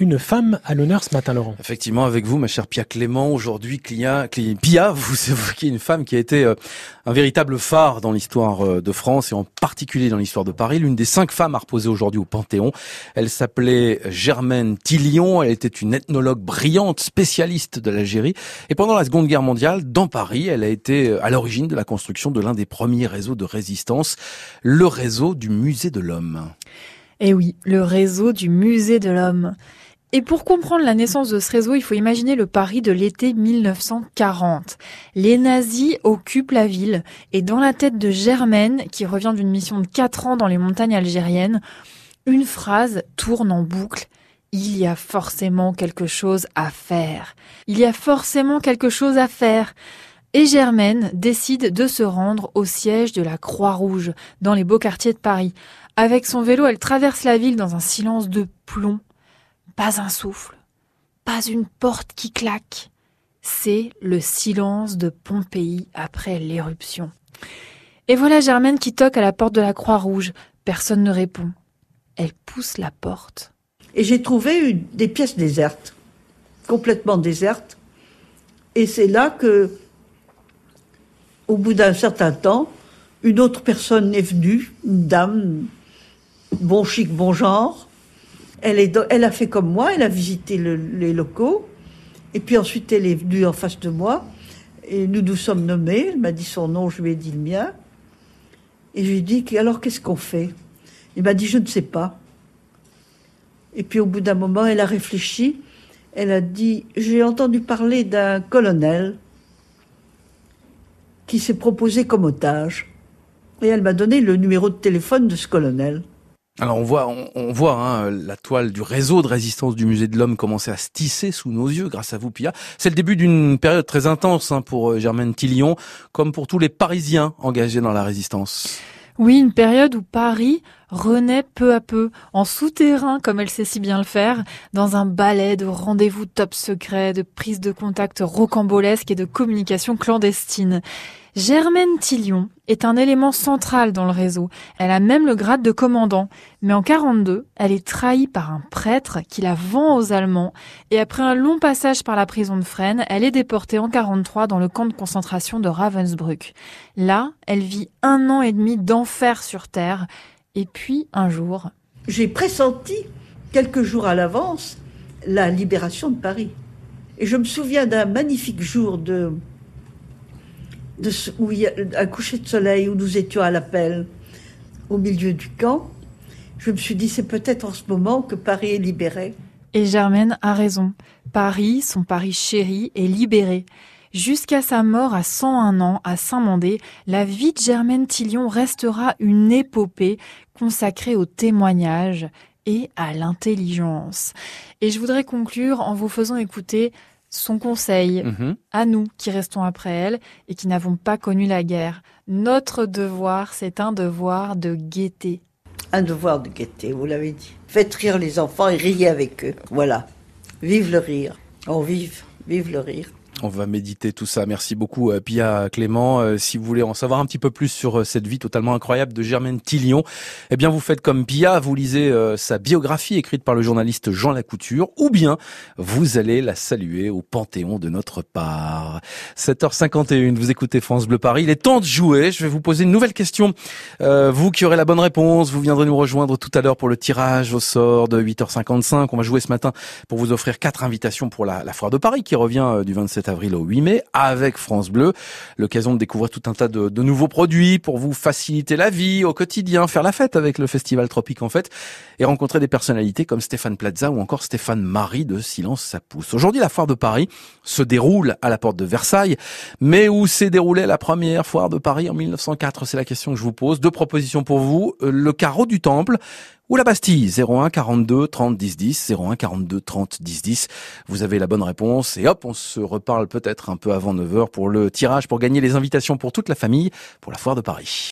une femme à l'honneur ce matin, Laurent. Effectivement, avec vous, ma chère Pia Clément, aujourd'hui, Pia, vous évoquez une femme qui a été euh, un véritable phare dans l'histoire euh, de France et en particulier dans l'histoire de Paris, l'une des cinq femmes à reposer aujourd'hui au Panthéon. Elle s'appelait Germaine Tillion, elle était une ethnologue brillante, spécialiste de l'Algérie, et pendant la Seconde Guerre mondiale, dans Paris, elle a été euh, à l'origine de la construction de l'un des premiers réseaux de résistance, le réseau du Musée de l'Homme. Eh oui, le réseau du Musée de l'Homme. Et pour comprendre la naissance de ce réseau, il faut imaginer le Paris de l'été 1940. Les nazis occupent la ville et dans la tête de Germaine, qui revient d'une mission de 4 ans dans les montagnes algériennes, une phrase tourne en boucle. Il y a forcément quelque chose à faire. Il y a forcément quelque chose à faire. Et Germaine décide de se rendre au siège de la Croix-Rouge, dans les beaux quartiers de Paris. Avec son vélo, elle traverse la ville dans un silence de plomb pas un souffle, pas une porte qui claque. C'est le silence de Pompéi après l'éruption. Et voilà Germaine qui toque à la porte de la Croix-Rouge. Personne ne répond. Elle pousse la porte. Et j'ai trouvé des pièces désertes, complètement désertes. Et c'est là que, au bout d'un certain temps, une autre personne est venue, une dame, bon chic, bon genre, elle, a fait comme moi, elle a visité les locaux, et puis ensuite elle est venue en face de moi, et nous nous sommes nommés, elle m'a dit son nom, je lui ai dit le mien, et je lui ai dit, alors qu'est-ce qu'on fait? Il m'a dit, je ne sais pas. Et puis au bout d'un moment, elle a réfléchi, elle a dit, j'ai entendu parler d'un colonel qui s'est proposé comme otage. Et elle m'a donné le numéro de téléphone de ce colonel. Alors on voit, on, voit hein, la toile du réseau de résistance du musée de l'homme commencer à se tisser sous nos yeux grâce à vous, Pia. C'est le début d'une période très intense hein, pour euh, Germaine Tillion, comme pour tous les Parisiens engagés dans la résistance. Oui, une période où Paris renaît peu à peu, en souterrain comme elle sait si bien le faire, dans un ballet de rendez-vous top secret, de prise de contact rocambolesque et de communication clandestine. Germaine Tillion est un élément central dans le réseau. Elle a même le grade de commandant. Mais en 42, elle est trahie par un prêtre qui la vend aux Allemands. Et après un long passage par la prison de Fresnes, elle est déportée en 43 dans le camp de concentration de Ravensbrück. Là, elle vit un an et demi d'enfer sur Terre. Et puis, un jour... J'ai pressenti, quelques jours à l'avance, la libération de Paris. Et je me souviens d'un magnifique jour de où il y a un coucher de soleil, où nous étions à l'appel, au milieu du camp, je me suis dit, c'est peut-être en ce moment que Paris est libéré. Et Germaine a raison. Paris, son Paris chéri, est libéré. Jusqu'à sa mort à 101 ans à Saint-Mandé, la vie de Germaine Tillion restera une épopée consacrée au témoignage et à l'intelligence. Et je voudrais conclure en vous faisant écouter son conseil mhm. à nous qui restons après elle et qui n'avons pas connu la guerre. Notre devoir, c'est un devoir de gaieté. Un devoir de gaieté, vous l'avez dit. Faites rire les enfants et riez avec eux. Voilà. Vive le rire. On vive, vive le rire. On va méditer tout ça. Merci beaucoup, euh, Pia Clément. Euh, si vous voulez en savoir un petit peu plus sur euh, cette vie totalement incroyable de Germaine Tillion, eh bien, vous faites comme Pia, vous lisez sa biographie écrite par le journaliste Jean Lacouture, ou bien vous allez la saluer au Panthéon de notre part. 7h51, vous écoutez France Bleu Paris. Il est temps de jouer. Je vais vous poser une nouvelle question. vous qui aurez la bonne réponse, vous viendrez nous rejoindre tout à l'heure pour le tirage au sort de 8h55. On va jouer ce matin pour vous offrir quatre invitations pour la, la foire de Paris qui revient du 27 avril au 8 mai avec France Bleu. L'occasion de découvrir tout un tas de, nouveaux produits pour vous faciliter la vie au quotidien, faire la fête avec le Festival Tropique en fait et rencontrer des personnalités comme Stéphane Plaza ou encore Stéphane Marie de Silence ça pousse. Aujourd'hui, la foire de Paris se déroule à la porte de Versailles, mais où s'est déroulée la première foire de Paris en 1904 C'est la question que je vous pose. Deux propositions pour vous. Euh, le carreau du Temple ou la Bastille 01 42 30 10 10 01 42 30 10 10 vous avez la bonne réponse et hop on se reparle peut-être un peu avant 9h pour le tirage pour gagner les invitations pour toute la famille pour la foire de Paris